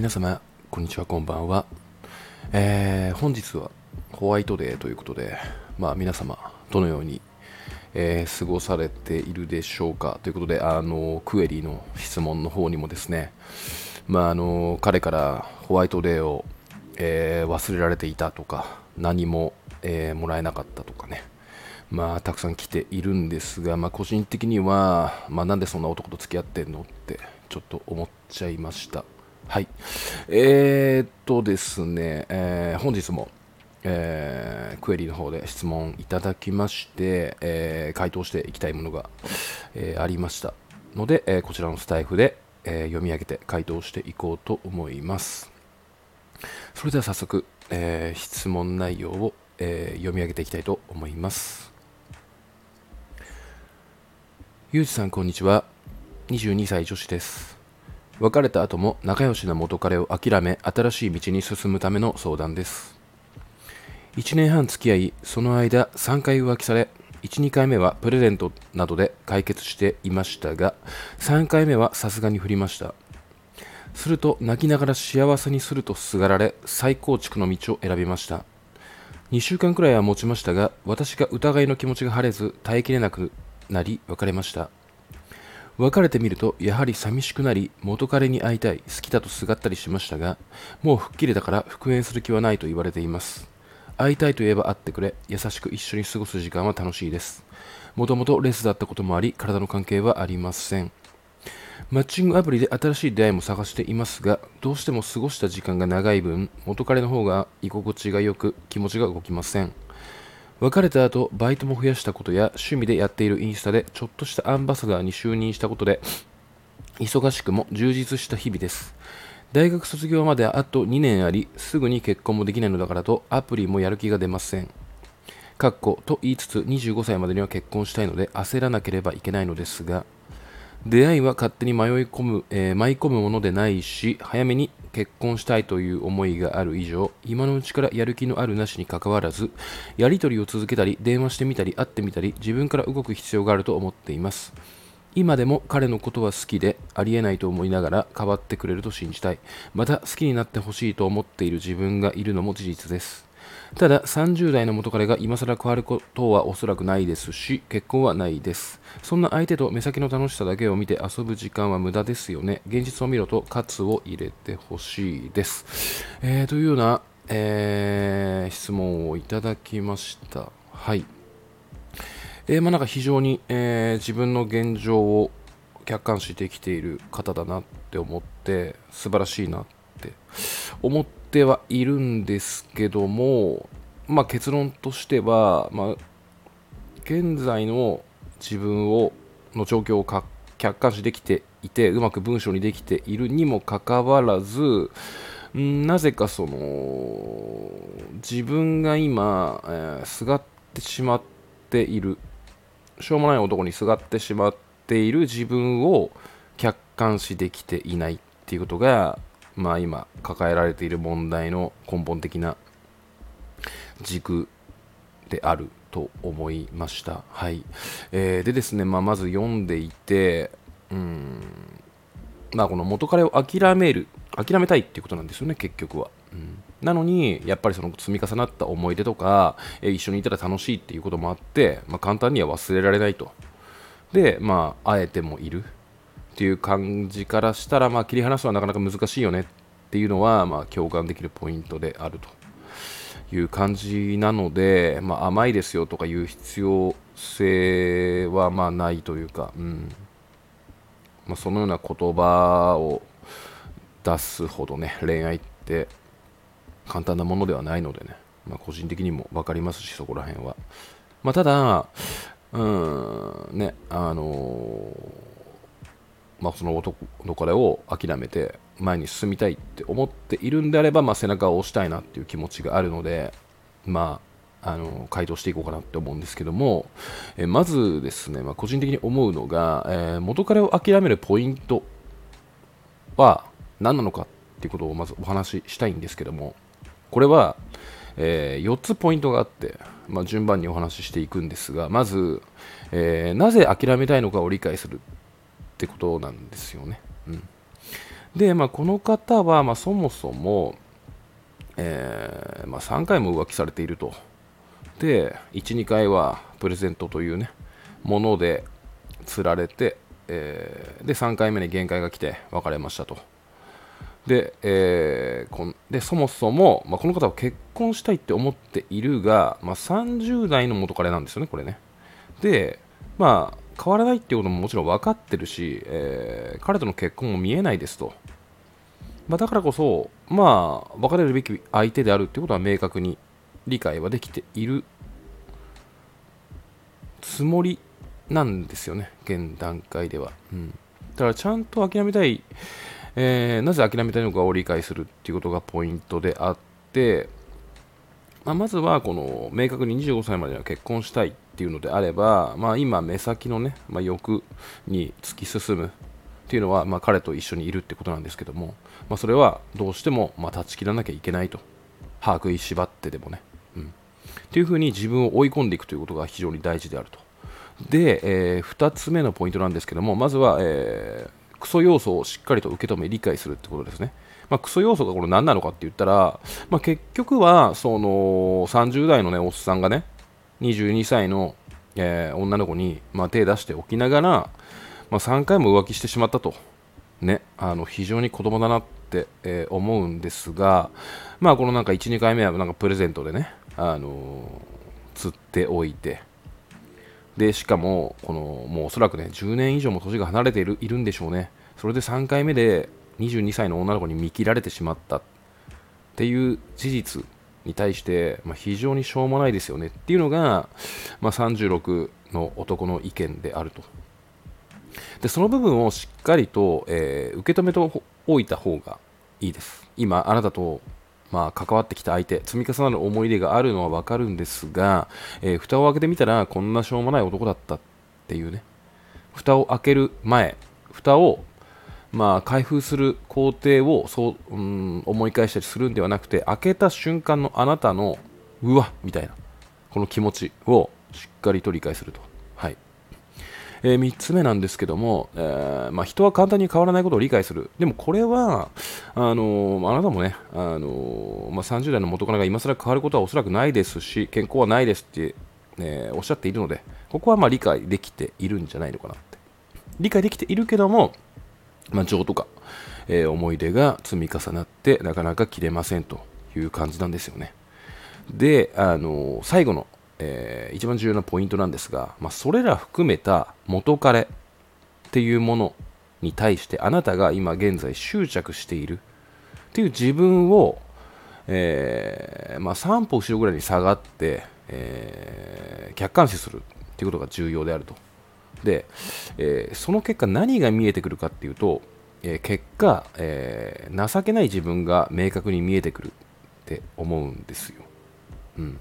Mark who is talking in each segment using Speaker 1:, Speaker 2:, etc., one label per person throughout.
Speaker 1: 皆様、こんにちは、こんばんは。えー、本日はホワイトデーということで、まあ、皆様、どのように、えー、過ごされているでしょうか？ということで、あのクエリの質問の方にもですね、まあ、あの彼からホワイトデーを、えー、忘れられていたとか、何も、えもらえなかったとかね、まあ、たくさん来ているんですが、まあ、個人的には、まあ、なんでそんな男と付き合ってんのってちょっと思っちゃいました。はい。えー、っとですね、えー、本日も、えー、クエリの方で質問いただきまして、えー、回答していきたいものが、えー、ありましたので、えこちらのスタイフで、え読み上げて回答していこうと思います。それでは早速、え質問内容を、え読み上げていきたいと思います。ゆうじさん、こんにちは。22歳女子です。別れた後も仲良しな元彼を諦め新しい道に進むための相談です。1年半付き合いその間3回浮気され1、2回目はプレゼントなどで解決していましたが3回目はさすがに振りました。すると泣きながら幸せにするとすがられ再構築の道を選びました。2週間くらいは持ちましたが私が疑いの気持ちが晴れず耐えきれなくなり別れました。別れてみるとやはり寂しくなり元彼に会いたい好きだとすがったりしましたがもう吹っ切れたから復縁する気はないと言われています。会いたいと言えば会ってくれ優しく一緒に過ごす時間は楽しいです。もともとレスだったこともあり体の関係はありません。マッチングアプリで新しい出会いも探していますがどうしても過ごした時間が長い分元彼の方が居心地が良く気持ちが動きません。別れた後、バイトも増やしたことや趣味でやっているインスタでちょっとしたアンバサダーに就任したことで、忙しくも充実した日々です。大学卒業まであと2年あり、すぐに結婚もできないのだからとアプリもやる気が出ません。かっこと言いつつ25歳までには結婚したいので焦らなければいけないのですが、出会いは勝手に迷い込む、えー、舞い込むものでないし、早めに結婚したいという思いがある以上、今のうちからやる気のあるなしにかかわらず、やり取りを続けたり、電話してみたり、会ってみたり、自分から動く必要があると思っています。今でも彼のことは好きで、ありえないと思いながら変わってくれると信じたい。また好きになってほしいと思っている自分がいるのも事実です。ただ30代の元彼が今更変わることはおそらくないですし結婚はないです。そんな相手と目先の楽しさだけを見て遊ぶ時間は無駄ですよね。現実を見ろと喝を入れてほしいです、えー、というような、えー、質問をいただきました。はい。えー、まあ、なんか非常に、えー、自分の現状を客観視できている方だなって思って素晴らしいなって思ってはいるんですけども、まあ、結論としては、まあ、現在の自分をの状況を客観視できていてうまく文章にできているにもかかわらずなぜかその自分が今、えー、すがってしまっているしょうもない男にすがってしまっている自分を客観視できていないっていうことがまあ、今抱えられている問題の根本的な軸であると思いました。はい。えー、でですね、まあ、まず読んでいて、うん、まあ、この元彼を諦める、諦めたいっていうことなんですよね、結局は。うん、なのに、やっぱりその積み重なった思い出とか、え、一緒にいたら楽しいっていうこともあって、まあ、簡単には忘れられないと。で、まあ、あえてもいる。っていう感じからしたら、まあ、切り離すのはなかなか難しいよねっていうのは、まあ、共感できるポイントであるという感じなので、まあ、甘いですよとかいう必要性はまあないというか、うん。まあ、そのような言葉を出すほどね恋愛って簡単なものではないのでね、まあ、個人的にも分かりますしそこら辺は、まあ、ただうんねあのーまあ、その男の彼を諦めて前に進みたいって思っているんであれば、まあ、背中を押したいなっていう気持ちがあるので、まあ、あの回答していこうかなって思うんですけども、えまずですね、まあ、個人的に思うのが、えー、元彼を諦めるポイントは何なのかっていうことをまずお話ししたいんですけどもこれは、えー、4つポイントがあって、まあ、順番にお話ししていくんですがまず、えー、なぜ諦めたいのかを理解する。ってことなんですよね。うん、で、まあ、この方は、まあ、そもそも、えーまあ、3回も浮気されていると。で、1、2回はプレゼントというね、もので釣られて、えー、で、3回目に限界が来て別れましたと。で,、えー、こんでそもそも、まあ、この方は結婚したいって思っているが、まあ、30代の元彼なんですよね、これね。で、まあ、変わらないっていうことももちろん分かってるし、えー、彼との結婚も見えないですと。まあ、だからこそ、まあ、別れるべき相手であるってことは明確に理解はできているつもりなんですよね、現段階では。うん、だからちゃんと諦めたい、えー、なぜ諦めたいのかを理解するっていうことがポイントであって、まあ、まずはこの明確に25歳までは結婚したいっていうのであれば、まあ、今、目先のね、まあ、欲に突き進むっていうのは、まあ、彼と一緒にいるってことなんですけども、まあ、それはどうしても、まあ、断ち切らなきゃいけないと。把握い縛ってでもね、うん、っていうふうに自分を追い込んでいくということが非常に大事であると。で、えー、2つ目のポイントなんですけどもまずは、えー、クソ要素をしっかりと受け止め理解するってことですね。まあ、クソ要素がこれ何なのかって言ったら、まあ、結局はその30代の、ね、おっさんがね22歳の、えー、女の子に、まあ、手出しておきながら、まあ、3回も浮気してしまったと、ね、あの非常に子供だなって、えー、思うんですが、まあ、このなんか1、2回目はなんかプレゼントでね、あのー、釣っておいて、でしかもこのもうおそらくね10年以上も年が離れているいるんでしょうね。それで3回目で22歳の女の子に見切られてしまったっていう事実に対して、まあ、非常にしょうもないですよねっていうのが、まあ、36の男の意見であると。でその部分をしっかりと、えー、受け止めておいた方がいいです。今あなたとまあ、関わってきた相手、積み重なる思い出があるのはわかるんですが、えー、蓋を開けてみたら、こんなしょうもない男だったっていうね、蓋を開ける前、蓋をまあ、開封する工程をそう、うん、思い返したりするんではなくて開けた瞬間のあなたのうわみたいなこの気持ちをしっかりと理解すると、はい。えー、3つ目なんですけども、えー、まあ、人は簡単に変わらないことを理解する。でもこれはあのー、あなたもね、あのまあ、30代の元カノが今更変わることはおそらくないですし健康はないですって、えおっしゃっているのでここはま理解できているんじゃないのかなって。理解できているけどもまあ、情とか、えー、思い出が積み重なってなかなか切れませんという感じなんですよね。で、あの、最後の、えー、一番重要なポイントなんですが、まあ、それら含めた元彼っていうものに対してあなたが今現在執着しているっていう自分を、えーまあ、3歩後ろぐらいに下がって、え、客観視するっていうことが重要であると。で、えー、その結果何が見えてくるかっていうと、えー、結果、えー、情けない自分が明確に見えてくるって思うんですよ。うん、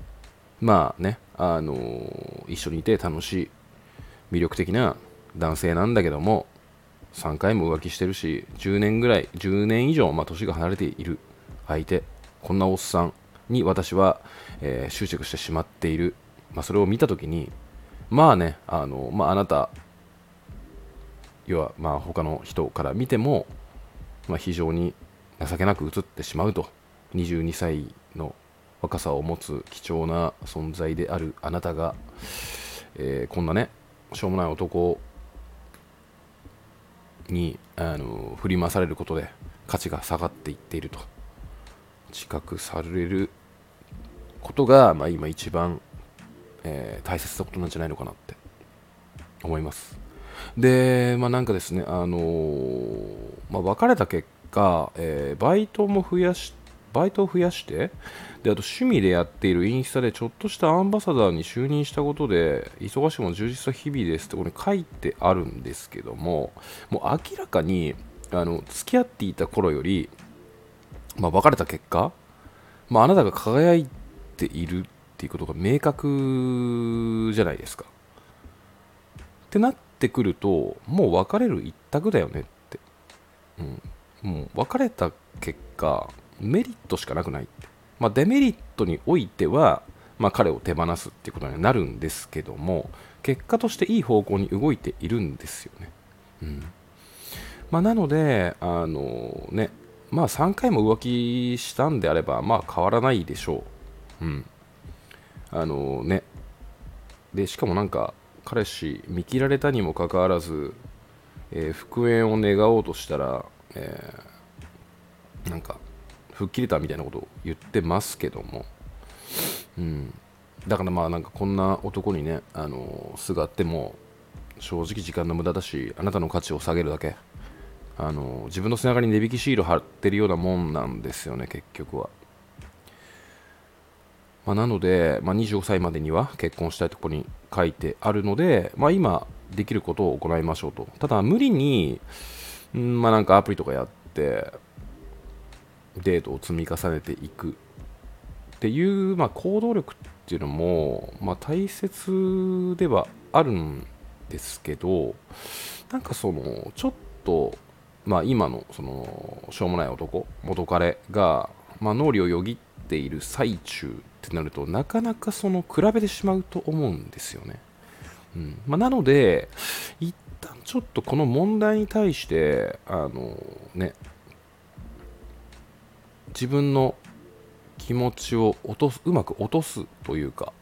Speaker 1: まあね、あのー、一緒にいて楽しい魅力的な男性なんだけども3回も浮気してるし10年ぐらい10年以上、まあ、年が離れている相手こんなおっさんに私は、えー、執着してしまっている、まあ、それを見た時にまあね、あのまあ、あなた、要はまあ他の人から見ても、まあ、非常に情けなく映ってしまうと、22歳の若さを持つ貴重な存在であるあなたが、えー、こんなね、しょうもない男にあの振り回されることで価値が下がっていっていると。自覚されることが、まあ、今一番えー、大切なことなんじゃないのかなって思います。で、まあ、なんかですね、あのー、まあ、別れた結果、えー、バイトも増やしバイトを増やしてであと趣味でやっているインスタでちょっとしたアンバサダーに就任したことで忙しくも充実した日々ですってこれ書いてあるんですけどももう明らかにあの付き合っていた頃より、まあ、別れた結果、まあ、あなたが輝いているっていうことが明確じゃないですか。ってなってくるともう別れる一択だよねって、うん、もう別れた結果メリットしかなくないって、まあ、デメリットにおいては、まあ、彼を手放すっていうことになるんですけども結果としていい方向に動いているんですよね。うんまあ、なので、あのね、まあ3回も浮気したんであれば、まあ変わらないでしょう。うん。あのね。で、しかもなんか、彼氏、見切られたにもかかわらず、えー、復縁を願おうとしたら、えー、なんか、吹っ切れたみたいなことを言ってますけども、うん。だからまあなんかこんな男にね、あのすがっても、正直時間の無駄だし、あなたの価値を下げるだけ。あの自分の背中に値引きシール貼ってるようなもんなんですよね、結局は。まあ、なので、まあ、25歳までには結婚したいところに書いてあるので、まあ、今できることを行いましょうと。ただ、無理に、んまあ、なんかアプリとかやって、デートを積み重ねていくっていう、まあ、行動力っていうのも、まあ、大切ではあるんですけど、なんかその、ちょっと、まあ、今のそのしょうもない男元彼が、まあ、脳裏をよぎっている最中ってなるとなかなかその比べてしまうと思うんですよね、うん。まあ、なので一旦ちょっとこの問題に対してあのね自分の気持ちを落とすうまく落とすというか、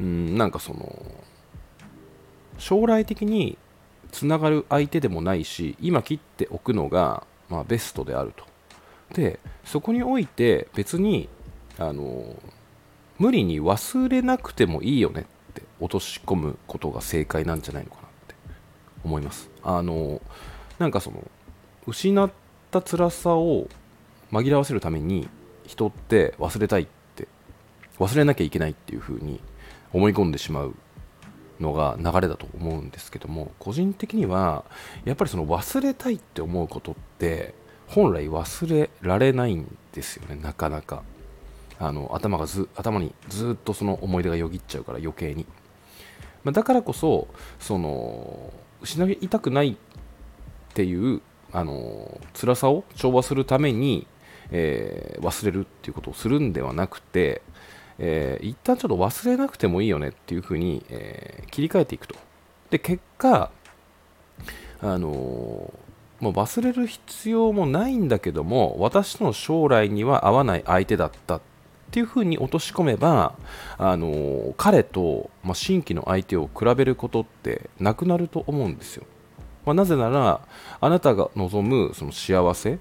Speaker 1: うん、なんかその将来的につながる相手でもないし今切っておくのが、まあ、ベストであると。でそこにおいて別にあの無理に忘れなくてもいいよねって落とし込むことが正解なんじゃないのかなって思います。あのなんかその失った辛さを紛らわせるために人って忘れたいって忘れなきゃいけないっていう風に思い込んでしまうのが流れだと思うんですけども個人的にはやっぱりその忘れたいって思うことって本来忘れられないんですよねなかなか。あの頭がず頭にずっとその思い出がよぎっちゃうから余計に、まあ、だからこそその失いたくないっていうあの辛さを調和するために、えー、忘れるっていうことをするんではなくてえー、一旦ちょっと忘れなくてもいいよねっていうふうに、えー、切り替えていくと。で、結果、あの、もう忘れる必要もないんだけども、私との将来には合わない相手だったってていうふうに落とし込めば、あのー、彼と、まあ、新規の相手を比べることってなくなると思うんですよ。まあ、なぜなら、あなたが望むその幸せ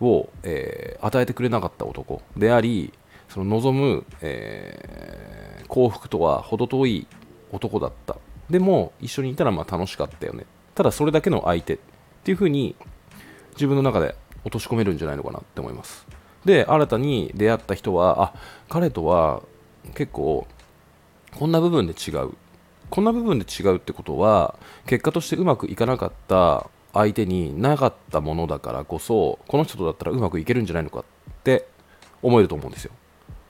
Speaker 1: を、えー、与えてくれなかった男であり、その望む、えー、幸福とは程遠い男だった。でも一緒にいたらまあ楽しかったよね。ただそれだけの相手っていう風に自分の中で落とし込めるんじゃないのかなって思います。で新たに出会った人はあ彼とは結構こんな部分で違う。こんな部分で違うってことは結果としてうまくいかなかった相手になかったものだからこそこの人とだったらうまくいけるんじゃないのかって思えると思うんですよ。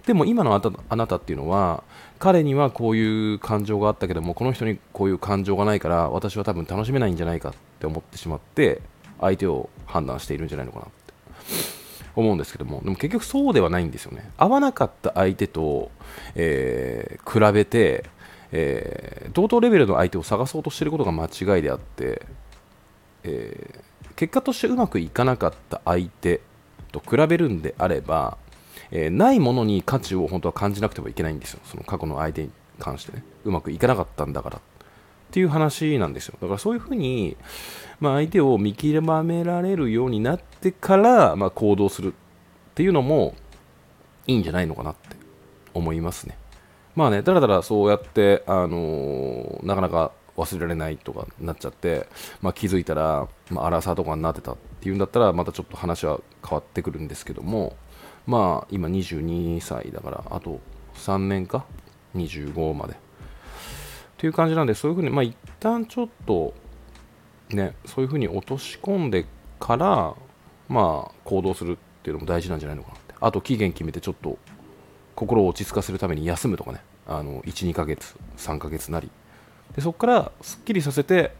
Speaker 1: でも今のあなたあなたっていうのは彼にはこういう感情があったけどもこの人にこういう感情がないから私は多分楽しめないんじゃないかって思ってしまって相手を判断しているんじゃないのかなって。思うんですけどもでも結局そうではないんですよね。合わなかった相手と、えー、比べて、えー、同等レベルの相手を探そうとしていることが間違いであって、えー、結果としてうまくいかなかった相手と比べるんであればえー、ないものに価値を本当は感じなくてもいけないんですよ、その過去の相手に関してね、うまくいかなかったんだからっっていう話なんですよ。だからそういうふうに、まあ、相手を見極められるようになってから、まあ、行動するっていうのもいいんじゃないのかなって思いますね。まあね、だらだらそうやって、あのー、なかなか忘れられないとかなっちゃって、まあ、気づいたら、まあ、アラサーとかになってたっていうんだったらまたちょっと話は変わってくるんですけども、まあ今22歳だからあと3年か？25までっていう感じなんでそういうふうにまあ一旦ちょっとねそういうふうに落とし込んでからまあ行動するっていうのも大事なんじゃないのかなってあと期限決めてちょっと心を落ち着かせるために休むとかねあの12ヶ月3ヶ月なりでそこからすっきりさせて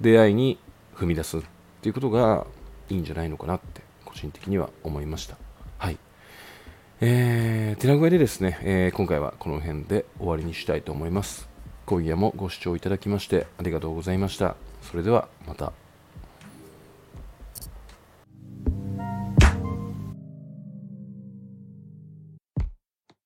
Speaker 1: 出会いに踏み出すっていうことがいいんじゃないのかなって個人的には思いましたはい。えー、手な具合でですね、えー、今回はこの辺で終わりにしたいと思います。今夜もご視聴いただきましてありがとうございました。それではまた。